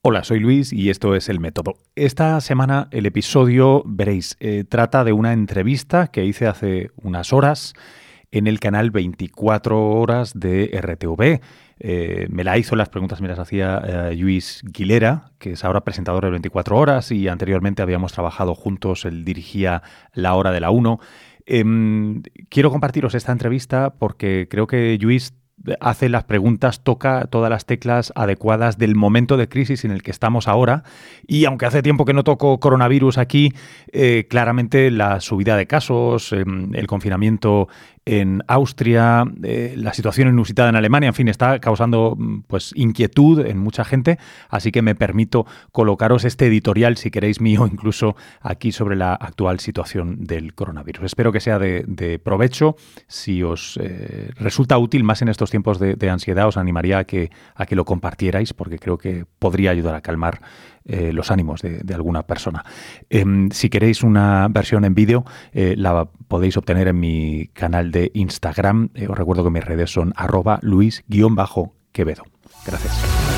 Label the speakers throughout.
Speaker 1: Hola, soy Luis y esto es El Método. Esta semana el episodio, veréis, eh, trata de una entrevista que hice hace unas horas en el canal 24 horas de RTV. Eh, me la hizo, las preguntas me las hacía eh, Luis Guilera, que es ahora presentador de 24 horas y anteriormente habíamos trabajado juntos, él dirigía La Hora de la 1. Em, quiero compartiros esta entrevista porque creo que Luis hace las preguntas, toca todas las teclas adecuadas del momento de crisis en el que estamos ahora. Y aunque hace tiempo que no toco coronavirus aquí, eh, claramente la subida de casos, em, el confinamiento en Austria, eh, la situación inusitada en Alemania, en fin, está causando mm, pues inquietud en mucha gente, así que me permito colocaros este editorial, si queréis mío, incluso aquí sobre la actual situación del coronavirus. Espero que sea de, provecho. Si os eh, resulta útil más en estos tiempos de, ansiedad, os animaría a que, a que lo compartierais, porque creo que podría ayudar a calmar eh, los ánimos de, alguna persona. Em, si queréis una versión en vídeo, la podéis obtener en mi canal de Instagram. Eh, os recuerdo que mis redes son arroba luis-quevedo. Gracias.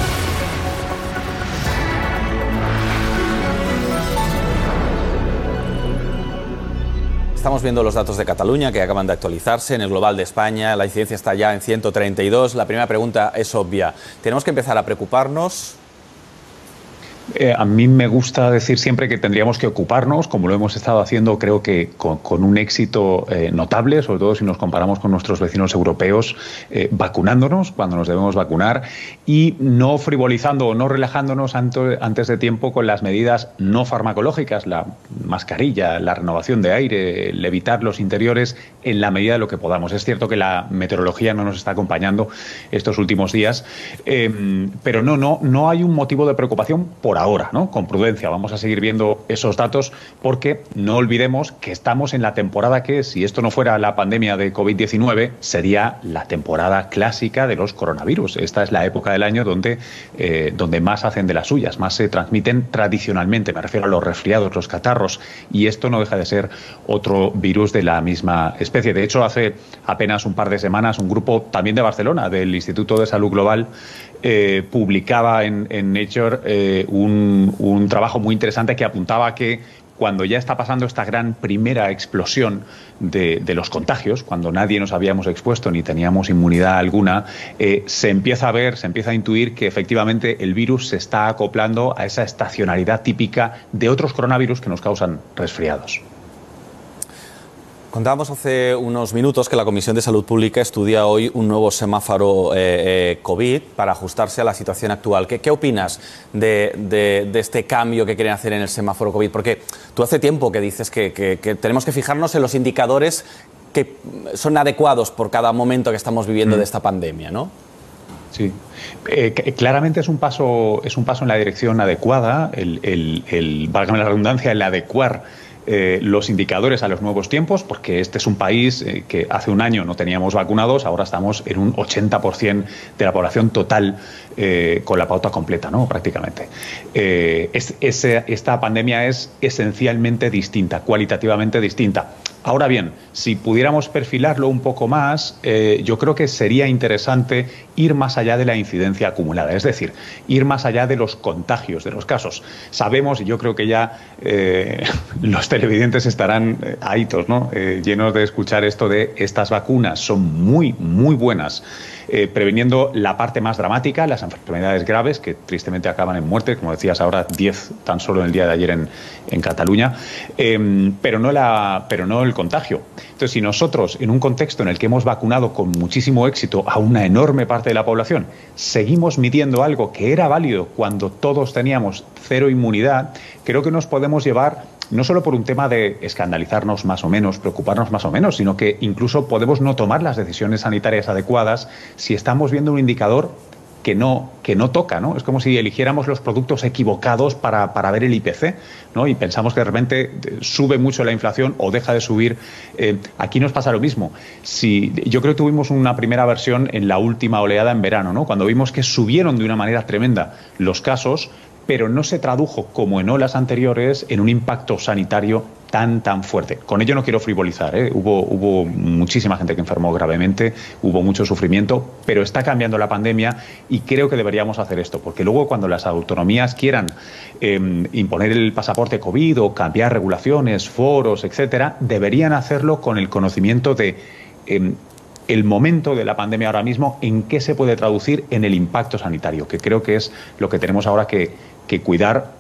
Speaker 2: Estamos viendo los datos de Cataluña que acaban de actualizarse. En el global de España la incidencia está ya en 132. La primera pregunta es obvia. ¿Tenemos que empezar a preocuparnos
Speaker 3: eh, a mí me gusta decir siempre que tendríamos que ocuparnos, como lo hemos estado haciendo, creo que con, un éxito eh, notable, sobre todo si nos comparamos con nuestros vecinos europeos, eh, vacunándonos cuando nos debemos vacunar y no frivolizando o no relajándonos antes de tiempo con las medidas no farmacológicas, la mascarilla, la renovación de aire, el evitar los interiores en la medida de lo que podamos. Es cierto que la meteorología no nos está acompañando estos últimos días, pero no, no, no hay un motivo de preocupación por ahora, ¿no? Con prudencia. Vamos a seguir viendo esos datos porque no olvidemos que estamos en la temporada que, si esto no fuera la pandemia de COVID-19, sería la temporada clásica de los coronavirus. Esta es la época del año donde, eh, donde más hacen de las suyas, más se transmiten tradicionalmente. Me refiero a los resfriados, los catarros. Y esto no deja de ser otro virus de la misma especie. De hecho, hace apenas un par de semanas, un grupo también de Barcelona, del Instituto de Salud Global, eh, publicaba en, Nature eh, un, trabajo muy interesante que apuntaba que cuando ya está pasando esta gran primera explosión de, los contagios, cuando nadie nos habíamos expuesto ni teníamos inmunidad alguna, eh, se empieza a ver, se empieza a intuir que efectivamente el virus se está acoplando a esa estacionalidad típica de otros coronavirus que nos causan resfriados.
Speaker 2: Contábamos hace unos minutos que la Comisión de Salud Pública estudia hoy un nuevo semáforo eh, eh, COVID para ajustarse a la situación actual. ¿Qué, opinas de, este cambio que quieren hacer en el semáforo COVID? Porque tú hace tiempo que dices que, tenemos que fijarnos en los indicadores que son adecuados por cada momento que estamos viviendo de mm. esta pandemia, ¿no?
Speaker 3: Sí, eh, claramente es un paso es un paso en la dirección adecuada. El, el, el valga la redundancia, el adecuar eh, los indicadores a los nuevos tiempos, porque este es un país eh, que hace un año no teníamos vacunados, ahora estamos en un 80% de la población total eh, con la pauta completa, ¿no? Prácticamente. esta pandemia es esencialmente distinta, cualitativamente distinta. Ahora bien, si pudiéramos perfilarlo un poco más, yo creo que sería interesante ir más allá de la incidencia acumulada, es decir, ir más allá de los contagios, de los casos. Sabemos, y yo creo que ya los televidentes estarán eh, ahitos, ¿no? Eh, llenos de escuchar esto de estas vacunas son muy, muy buenas, eh, previniendo la parte más dramática, las enfermedades graves, que tristemente acaban en muerte, como decías ahora, 10 tan solo en el día de ayer en, en Cataluña, em, pero, no la, pero no el contagio. Entonces, si nosotros, en un contexto en el que hemos vacunado con muchísimo éxito a una enorme parte de la población, seguimos midiendo algo que era válido cuando todos teníamos cero inmunidad, creo que nos podemos llevar no solo por un tema de escandalizarnos más o menos, preocuparnos más o menos, sino que incluso podemos no tomar las decisiones sanitarias adecuadas si estamos viendo un indicador que no, que no toca, ¿no? Es como si eligiéramos los productos equivocados para, ver el IPC, ¿no? Y pensamos que de repente eh, sube mucho la inflación o deja de subir. Eh, aquí nos pasa lo mismo. Si, yo creo que tuvimos una primera versión en la última oleada en verano, ¿no? Cuando vimos que subieron de una manera tremenda los casos, pero no se tradujo, como en olas anteriores, en un impacto sanitario tan, tan fuerte. Con ello no quiero frivolizar, ¿eh? hubo, hubo muchísima gente que enfermó gravemente, hubo mucho sufrimiento, pero está cambiando la pandemia y creo que deberíamos hacer esto, porque luego cuando las autonomías quieran em, imponer el pasaporte COVID cambiar regulaciones, foros, etcétera, deberían hacerlo con el conocimiento de em, el momento de la pandemia ahora mismo, en qué se puede traducir en el impacto sanitario, que creo que es lo que tenemos ahora que, que cuidar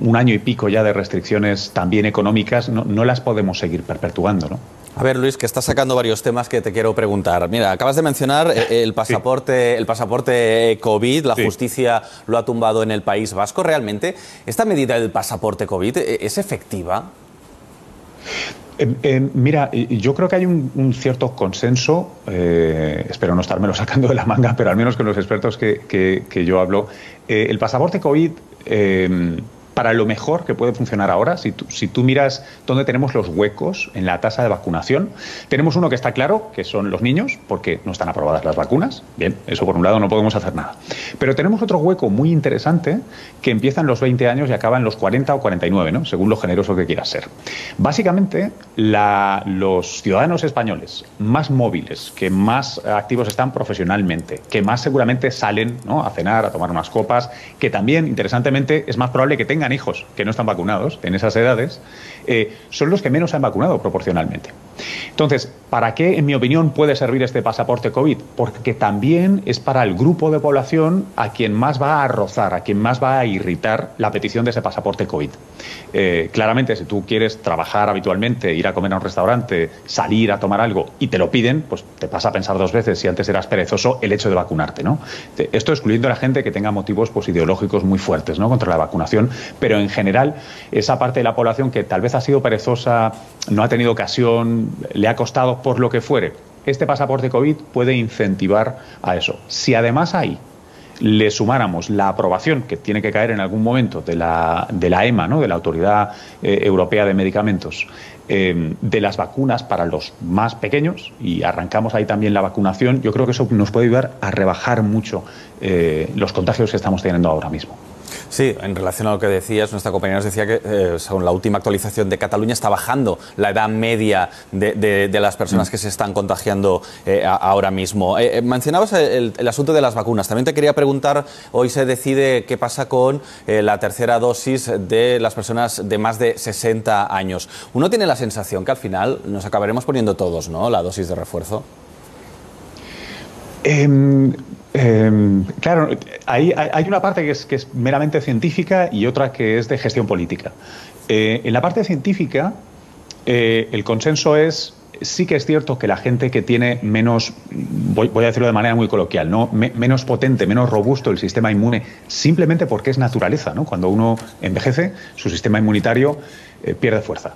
Speaker 3: un año y pico ya de restricciones también económicas, no, no las podemos seguir perpetuando, ¿no?
Speaker 2: A ver, Luis, que estás sacando varios temas que te quiero preguntar. Mira, acabas de mencionar eh, el pasaporte, el pasaporte COVID, la justicia lo ha tumbado en el País Vasco. ¿Realmente esta medida del pasaporte COVID eh, es efectiva?
Speaker 3: Eh, mira, yo creo que hay un, cierto consenso, espero no estármelo sacando de la manga, pero al menos con los expertos que, que yo hablo. el pasaporte COVID para lo mejor que puede funcionar ahora, si tú, si tú miras dónde tenemos los huecos en la tasa de vacunación, tenemos uno que está claro, que son los niños, porque no están aprobadas las vacunas. Bien, eso por un lado no podemos hacer nada. Pero tenemos otro hueco muy interesante que empieza en los 20 años y acaba en los 40 o 49, ¿no? según lo generoso que quieras ser. Básicamente, los ciudadanos españoles más móviles, que más activos están profesionalmente, que más seguramente salen ¿no? a cenar, a tomar unas copas, que también, interesantemente, es más probable que tengan hijos que no están vacunados en esas edades, eh, son los que menos han vacunado proporcionalmente. Entonces, ¿para qué, en mi opinión, puede servir este pasaporte COVID? Porque también es para el grupo de población a quien más va a rozar, a quien más va a irritar la petición de ese pasaporte COVID. Eh, claramente, si tú quieres trabajar habitualmente, ir a comer a un restaurante, salir a tomar algo y te lo piden, pues te pasa a pensar dos veces si antes eras perezoso el hecho de vacunarte, ¿no? Esto excluyendo a la gente que tenga motivos pues, ideológicos muy fuertes, ¿no? Contra la vacunación, pero en general, esa parte de la población que tal vez ha sido perezosa, no ha tenido ocasión, le ha costado por lo que fuere, este pasaporte COVID puede incentivar a eso. Si además ahí le sumáramos la aprobación que tiene que caer en algún momento de la, de la EMA, ¿no? de la Autoridad eh, Europea de Medicamentos, eh, de las vacunas para los más pequeños y arrancamos ahí también la vacunación, yo creo que eso nos puede ayudar a rebajar mucho eh, los contagios que estamos teniendo ahora mismo.
Speaker 2: Sí, en relación a lo que decías, nuestra compañera nos decía que eh, según la última actualización de Cataluña está bajando la edad media de, las personas mm. que se están contagiando eh, ahora mismo. Eh, mencionabas el, asunto de las vacunas. También te quería preguntar, hoy se decide qué pasa con la tercera dosis de las personas de más de 60 años. Uno tiene la sensación que al final nos acabaremos poniendo todos, ¿no? La dosis de refuerzo.
Speaker 3: Em, claro, hay, hay, una parte que es, que es, meramente científica y otra que es de gestión política. Eh, en la parte científica, eh, el consenso es, sí que es cierto que la gente que tiene menos, voy, a decirlo de manera muy coloquial, ¿no? menos potente, menos robusto el sistema inmune, simplemente porque es naturaleza. ¿no? Cuando uno envejece, su sistema inmunitario eh, pierde fuerza.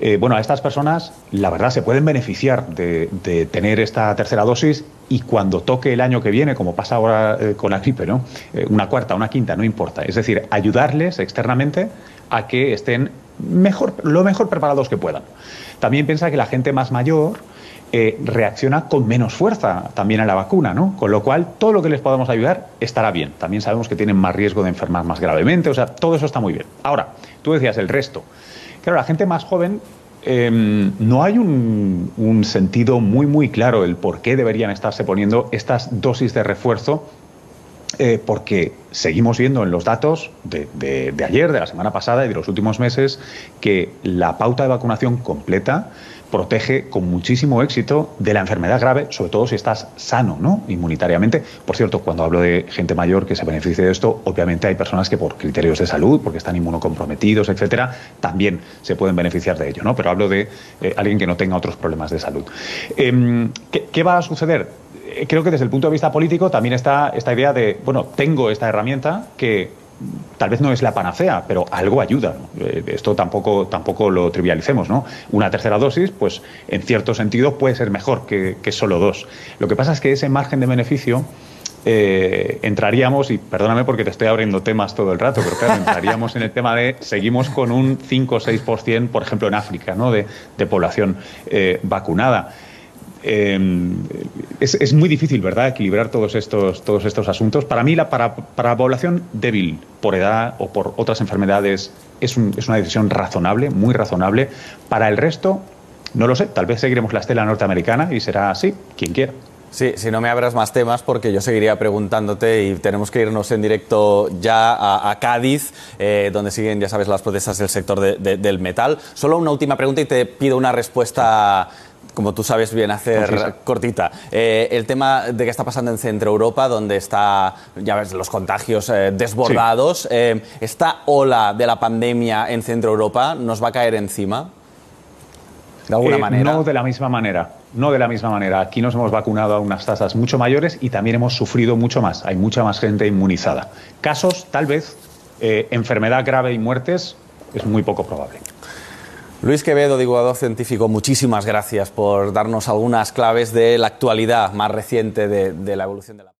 Speaker 3: Eh, bueno, a estas personas, la verdad, se pueden beneficiar de, tener esta tercera dosis y cuando toque el año que viene, como pasa ahora eh, con la gripe, ¿no? Una cuarta, una quinta, no importa. Es decir, ayudarles externamente a que estén mejor, lo mejor preparados que puedan. También piensa que la gente más mayor reacciona con menos fuerza también a la vacuna, ¿no? Con lo cual, todo lo que les podamos ayudar estará bien. También sabemos que tienen más riesgo de enfermar más gravemente, o sea, todo eso está muy bien. Ahora, tú decías el resto. Claro, la gente más joven em, no hay un, sentido muy, muy claro el por qué deberían estarse poniendo estas dosis de refuerzo, eh, porque seguimos viendo en los datos de, ayer, de la semana pasada y de los últimos meses, que la pauta de vacunación completa protege con muchísimo éxito de la enfermedad grave, sobre todo si estás sano, ¿no? Inmunitariamente. Por cierto, cuando hablo de gente mayor que se beneficie de esto, obviamente hay personas que por criterios de salud, porque están inmunocomprometidos, etcétera, también se pueden beneficiar de ello, ¿no? Pero hablo de eh, alguien que no tenga otros problemas de salud. Em, ¿Qué va a suceder? Creo que desde el punto de vista político también está esta idea de, bueno, tengo esta herramienta que tal vez no es la panacea, pero algo ayuda. Eh, esto tampoco, tampoco lo trivialicemos, ¿no? Una tercera dosis, pues en cierto sentido puede ser mejor que, solo dos. Lo que pasa es que ese margen de beneficio eh, entraríamos, y perdóname porque te estoy abriendo temas todo el rato, pero claro, entraríamos en el tema de seguimos con un 5 o 6%, por ejemplo, en África, ¿no? de, población eh, vacunada Em, es, muy difícil, ¿verdad?, equilibrar todos estos, todos estos asuntos. Para mí, la, para, para población débil por edad o por otras enfermedades es, es una decisión razonable, muy razonable. Para el resto, no lo sé, tal vez seguiremos la estela norteamericana y será así, quien quiera.
Speaker 2: Sí, si no me abras más temas porque yo seguiría preguntándote y tenemos que irnos en directo ya a, Cádiz, eh, donde siguen, ya sabes, las protestas del sector del metal. Solo una última pregunta y te pido una respuesta como tú sabes bien hacer, cortita. Eh, el tema de qué está pasando en Centro Europa, donde está, ya ves, los contagios eh, desbordados. ¿Esta ola de la pandemia en Centro Europa nos va a caer encima?
Speaker 3: De alguna manera. No de la misma manera no de la misma manera. Aquí nos hemos vacunado a unas tasas mucho mayores y también hemos sufrido mucho más. Hay mucha más gente inmunizada. Casos, tal vez, eh, enfermedad grave y muertes, es muy poco probable.
Speaker 2: Luis Quevedo, divulgador científico, muchísimas gracias por darnos algunas claves de la actualidad más reciente de, de la evolución de la.